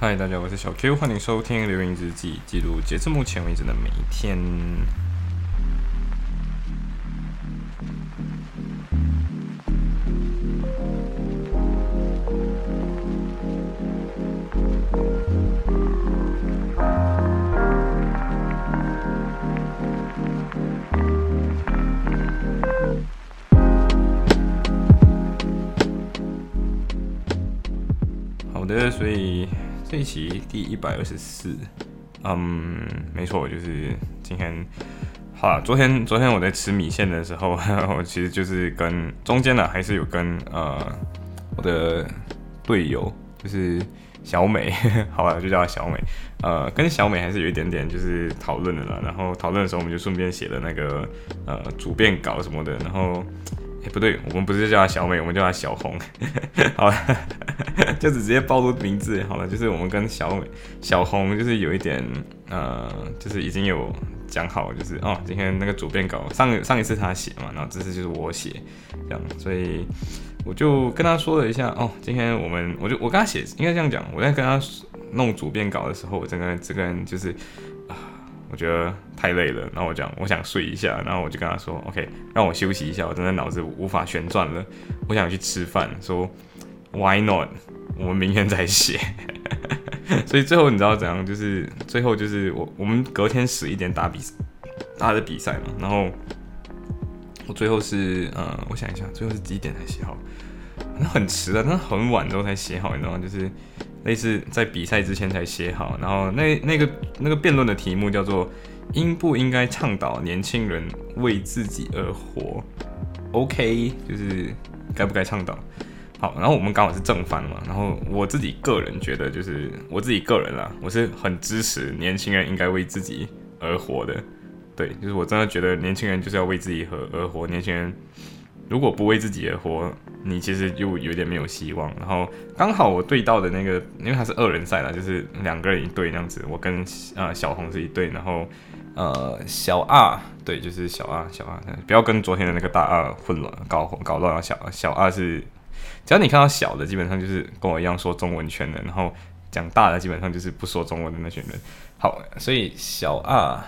嗨，大家，我是小 Q，欢迎收听《流言日记》，记录截至目前为止的每一天。好的，所以这一期第一百二十四，嗯，没错，就是今天。好了，昨天昨天我在吃米线的时候，我其实就是跟中间呢，还是有跟呃我的队友，就是小美，好吧，就叫小美，呃，跟小美还是有一点点就是讨论的啦。然后讨论的时候，我们就顺便写了那个呃主编稿什么的，然后。不对，我们不是叫她小美，我们叫她小红。好了，就直接暴露名字好了。就是我们跟小美、小红，就是有一点呃，就是已经有讲好，就是哦，今天那个主编稿上上一次他写嘛，然后这次就是我写，这样，所以我就跟他说了一下哦，今天我们我就我跟他写，应该这样讲，我在跟他弄主编稿的时候，我整个这个人就是。我觉得太累了，然后我讲我想睡一下，然后我就跟他说：“OK，让我休息一下，我真的脑子无法旋转了，我想去吃饭。”说：“Why not？我们明天再写。”所以最后你知道怎样？就是最后就是我我们隔天十一点打比打的比赛嘛，然后我最后是呃，我想一下，最后是几点才写好？那很迟了，那很晚之后才写好，你知道吗？就是类似在比赛之前才写好，然后那那个那个辩论的题目叫做应不应该倡导年轻人为自己而活？OK，就是该不该倡导？好，然后我们刚好是正方嘛，然后我自己个人觉得，就是我自己个人啦，我是很支持年轻人应该为自己而活的。对，就是我真的觉得年轻人就是要为自己而而活，年轻人。如果不为自己而活，你其实就有点没有希望。然后刚好我对到的那个，因为他是二人赛啦，就是两个人一队那样子。我跟呃小红是一队，然后呃小二对，就是小二小二，不要跟昨天的那个大二混乱搞搞乱了。小小二是，只要你看到小的，基本上就是跟我一样说中文圈的，然后讲大的基本上就是不说中文的那群人。好，所以小二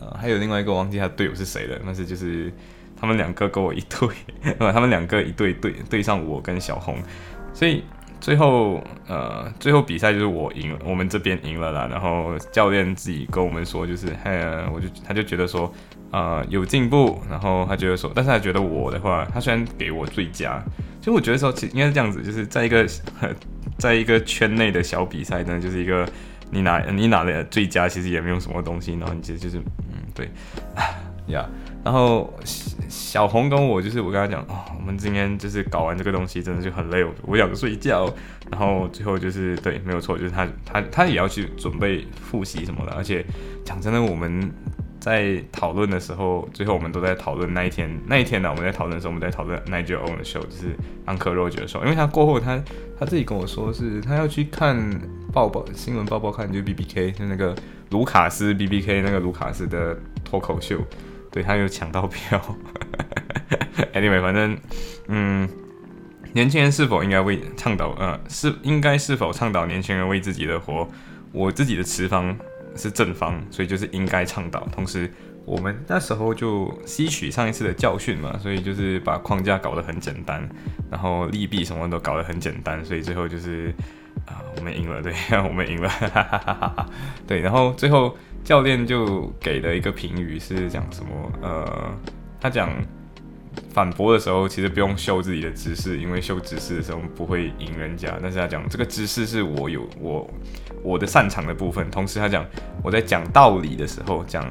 呃还有另外一个忘记他队友是谁了，但是就是。他们两个跟我一对，他们两个一对对对上我跟小红，所以最后呃最后比赛就是我赢了，我们这边赢了啦。然后教练自己跟我们说，就是嘿，我就他就觉得说呃有进步，然后他觉得说，但是他觉得我的话，他虽然给我最佳，其实我觉得说其应该是这样子，就是在一个 在一个圈内的小比赛呢，就是一个你拿你拿的最佳，其实也没有什么东西，然后你其实就是嗯对 呀。然后小红跟我就是我跟他讲哦，我们今天就是搞完这个东西真的就很累，我我想睡觉。然后最后就是对，没有错，就是他他他也要去准备复习什么的。而且讲真的，我们在讨论的时候，最后我们都在讨论那一天 那一天呢，我们在讨论的时候，我们在讨论 Nigel Owen 的 show，就是 Uncle Roger 的 show，因为他过后他他自己跟我说是他要去看报报新闻报报看，就是 B B K 就那个卢卡斯 B B K 那个卢卡斯的脱口秀。对他有抢到票，Anyway，反正，嗯，年轻人是否应该为倡导，呃，是应该是否倡导年轻人为自己的活？我自己的持方是正方，所以就是应该倡导。同时，我们那时候就吸取上一次的教训嘛，所以就是把框架搞得很简单，然后利弊什么都搞得很简单，所以最后就是啊，我们赢了，对，我们赢了，对，然后最后。教练就给了一个评语，是讲什么？呃，他讲反驳的时候，其实不用秀自己的知识，因为秀知识的时候不会赢人家。但是他讲这个知识是我有我我的擅长的部分。同时他讲我在讲道理的时候，讲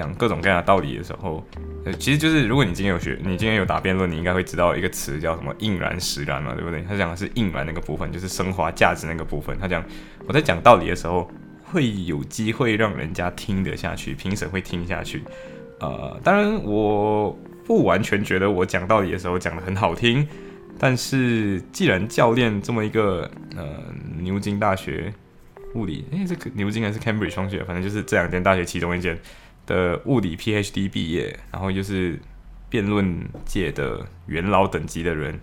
讲各种各样的道理的时候，呃，其实就是如果你今天有学，你今天有打辩论，你应该会知道一个词叫什么“应然实然”嘛，对不对？他讲的是应然那个部分，就是升华价值那个部分。他讲我在讲道理的时候。会有机会让人家听得下去，评审会听下去。呃，当然我不完全觉得我讲道理的时候讲的很好听，但是既然教练这么一个呃牛津大学物理，诶，这个牛津还是 Cambridge 双学，反正就是这两间大学其中一间的物理 PhD 毕业，然后又是辩论界的元老等级的人，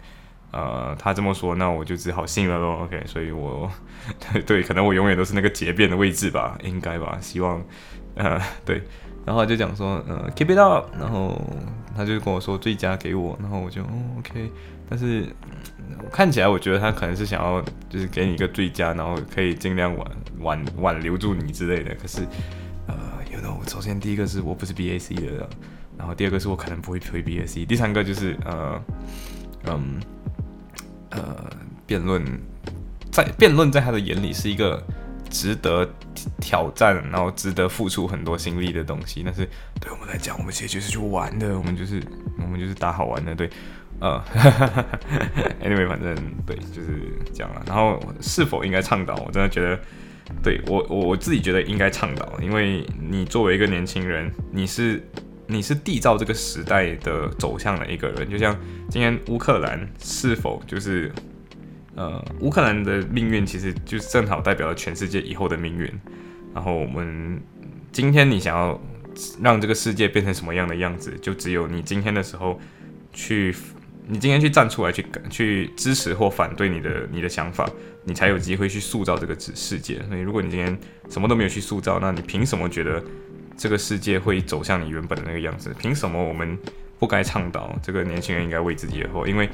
呃，他这么说，那我就只好信了咯。OK，所以我 对，可能我永远都是那个结辩的位置吧，应该吧，希望，呃，对。然后就讲说，呃，keep it up，然后他就跟我说最佳给我，然后我就，OK，但是看起来我觉得他可能是想要就是给你一个最佳，然后可以尽量挽挽挽留住你之类的。可是，首先第一个是我不是 BAC 的，然后第二个是我可能不会推 BAC，第三个就是呃，嗯，呃，辩论在辩论在他的眼里是一个。值得挑战，然后值得付出很多心力的东西，但是对我们来讲，我们其实就是去玩的，我们就是我们就是打好玩的，对，呃，anyway，反正对，就是这样了。然后是否应该倡导？我真的觉得，对我我我自己觉得应该倡导，因为你作为一个年轻人，你是你是缔造这个时代的走向的一个人，就像今天乌克兰是否就是。呃，乌克兰的命运其实就正好代表了全世界以后的命运。然后我们今天你想要让这个世界变成什么样的样子，就只有你今天的时候去，你今天去站出来去去支持或反对你的你的想法，你才有机会去塑造这个世世界。所以如果你今天什么都没有去塑造，那你凭什么觉得这个世界会走向你原本的那个样子？凭什么我们不该倡导这个年轻人应该为自己而活？因为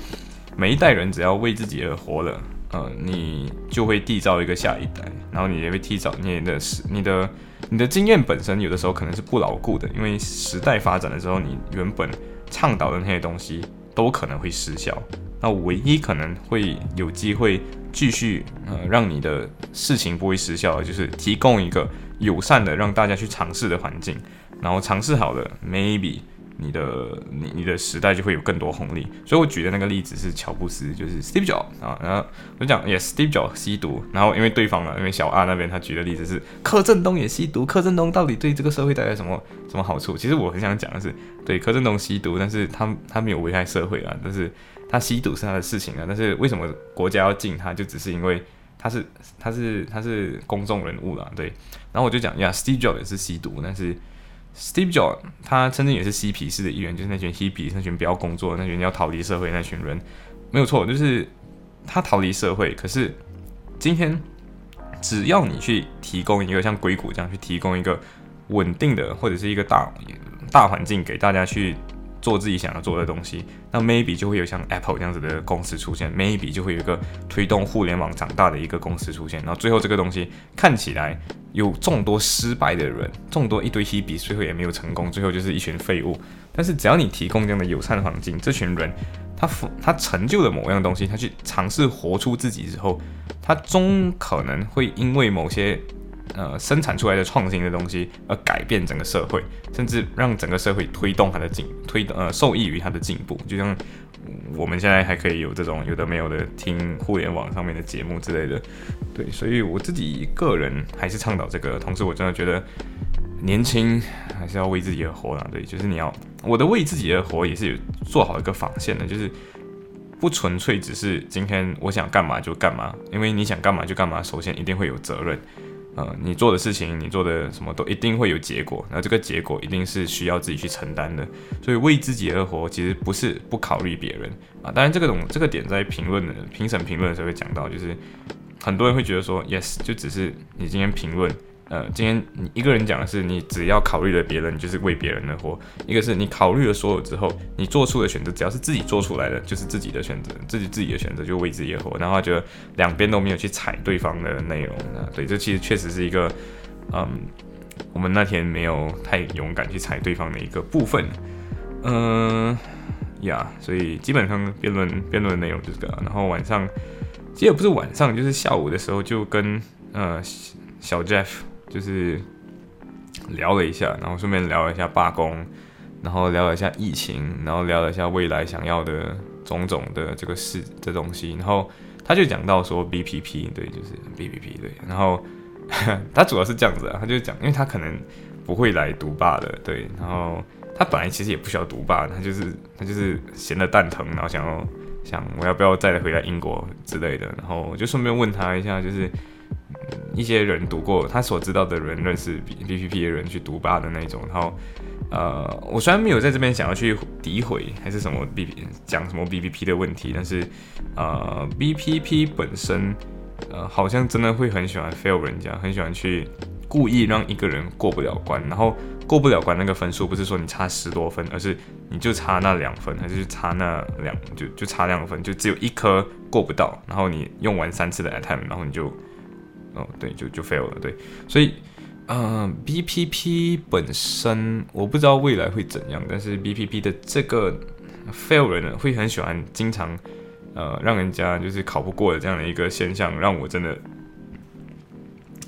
每一代人只要为自己而活了，呃，你就会缔造一个下一代，然后你也会缔造你的时、你的、你的经验本身有的时候可能是不牢固的，因为时代发展的时候，你原本倡导的那些东西都可能会失效。那唯一可能会有机会继续呃让你的事情不会失效，就是提供一个友善的让大家去尝试的环境，然后尝试好了，maybe。你的你你的时代就会有更多红利，所以我举的那个例子是乔布斯，就是 Steve Jobs 啊，然后我就讲也 Steve Jobs 吸毒，然后因为对方啊，因为小阿那边他举的例子是柯震东也吸毒，柯震东到底对这个社会带来什么什么好处？其实我很想讲的是，对柯震东吸毒，但是他他没有危害社会啊，但是他吸毒是他的事情啊，但是为什么国家要禁他，就只是因为他是他是他是公众人物了，对，然后我就讲呀，Steve Jobs 也是吸毒，但是。Steve Jobs，他曾经也是嬉皮士的一员，就是那群嬉皮，那群不要工作、那群要逃离社会那群人，没有错，就是他逃离社会。可是今天，只要你去提供一个像硅谷这样去提供一个稳定的或者是一个大大环境给大家去。做自己想要做的东西，那 maybe 就会有像 Apple 这样子的公司出现，maybe 就会有一个推动互联网长大的一个公司出现，然后最后这个东西看起来有众多失败的人，众多一堆 hebe，最后也没有成功，最后就是一群废物。但是只要你提供这样的友善环境，这群人他他成就了某样东西，他去尝试活出自己之后，他终可能会因为某些。呃，生产出来的创新的东西，而改变整个社会，甚至让整个社会推动它的进推呃受益于它的进步。就像我们现在还可以有这种有的没有的听互联网上面的节目之类的，对，所以我自己个人还是倡导这个。同时，我真的觉得年轻还是要为自己而活啊。对，就是你要我的为自己而活也是有做好一个防线的，就是不纯粹只是今天我想干嘛就干嘛，因为你想干嘛就干嘛，首先一定会有责任。呃，你做的事情，你做的什么都一定会有结果，那这个结果一定是需要自己去承担的。所以为自己而活，其实不是不考虑别人啊。当然，这个种这个点在评论的评审评论的时候会讲到，就是很多人会觉得说，yes，就只是你今天评论。呃，今天你一个人讲的是，你只要考虑了别人，就是为别人而活；一个是你考虑了所有之后，你做出的选择，只要是自己做出来的，就是自己的选择，自己自己的选择就为自己而活。然后觉得两边都没有去踩对方的内容，对，这其实确实是一个，嗯，我们那天没有太勇敢去踩对方的一个部分，嗯，呀，所以基本上辩论辩论的内容就是这个。然后晚上其实也不是晚上，就是下午的时候就跟呃小 Jeff。就是聊了一下，然后顺便聊了一下罢工，然后聊了一下疫情，然后聊了一下未来想要的种种的这个事的东西，然后他就讲到说 BPP 对，就是 BPP 对，然后 他主要是这样子啊，他就讲，因为他可能不会来读罢的，对，然后他本来其实也不需要读罢，他就是他就是闲的蛋疼，然后想要想我要不要再回来英国之类的，然后我就顺便问他一下，就是。一些人读过，他所知道的人认识 B B P P 的人去读吧的那种，然后呃，我虽然没有在这边想要去诋毁还是什么 B 讲什么 B P P 的问题，但是呃 B P P 本身呃好像真的会很喜欢 fail 人家，很喜欢去故意让一个人过不了关，然后过不了关那个分数不是说你差十多分，而是你就差那两分，还是差那两就就差两分，就只有一颗过不到，然后你用完三次的 attempt，然后你就哦对就就 fail 了，对，所以。嗯，B P P 本身我不知道未来会怎样，但是 B P P 的这个 fail 人呢，会很喜欢经常呃让人家就是考不过的这样的一个现象，让我真的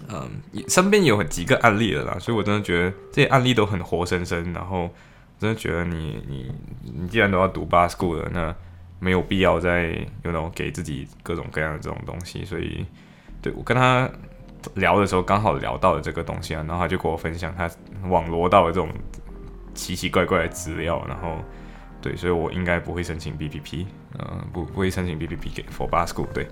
嗯身边有几个案例了啦，所以我真的觉得这些案例都很活生生，然后真的觉得你你你既然都要读 bar school 了，那没有必要再有那种给自己各种各样的这种东西，所以对我跟他。聊的时候刚好聊到了这个东西啊，然后他就跟我分享他网罗到的这种奇奇怪怪的资料，然后对，所以我应该不会申请 B P P，呃，不不会申请 B P P 给 For Bar School，对，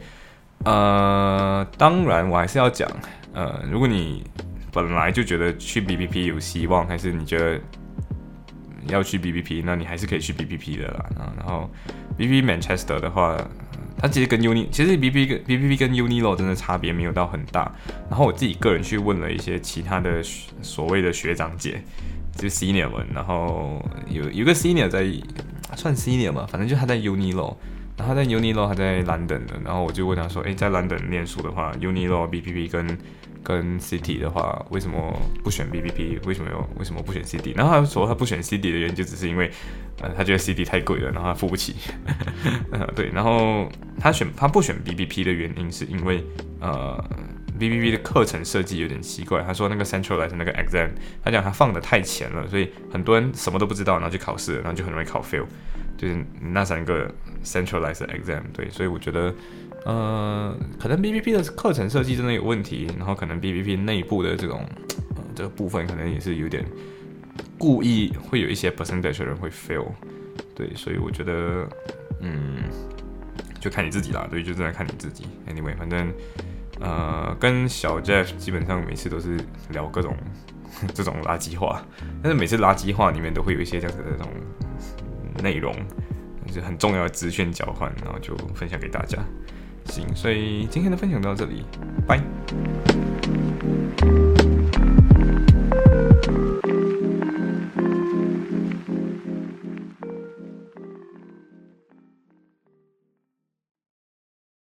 呃，当然我还是要讲，呃，如果你本来就觉得去 B P P 有希望，还是你觉得要去 B P P，那你还是可以去 B P P 的啦，啊，然后 BPP Manchester 的话。它其实跟 Uni，其实 B P 跟 B P P 跟 Unilo 真的差别没有到很大。然后我自己个人去问了一些其他的所谓的学长姐，就 Senior 们，然后有有个 Senior 在算 Senior 嘛，反正就他在 Unilo，然后在 Unilo 他在 London 的，然后我就问他说，诶，在 London 念书的话，Unilo B P P 跟跟 City 的话，为什么不选 B P P？为什么有为什么不选 City？然后他说他不选 City 的原因就只是因为。呃，他觉得 CD 太贵了，然后他付不起。呃，对，然后他选他不选 BBP 的原因是因为呃，BBP 的课程设计有点奇怪。他说那个 centralized 那个 exam，他讲他放的太前了，所以很多人什么都不知道，然后去考试，然后就很容易考 fail。就是那三个 centralized exam，对，所以我觉得呃，可能 BBP 的课程设计真的有问题，然后可能 BBP 内部的这种这个部分可能也是有点。故意会有一些 percentage 的人会 fail，对，所以我觉得，嗯，就看你自己啦，对，就真的看你自己。Anyway，反正，呃，跟小 Jeff 基本上每次都是聊各种 这种垃圾话，但是每次垃圾话里面都会有一些这样子的这种内容，就是很重要的资讯交换，然后就分享给大家。行所以今天的分享到这里拜。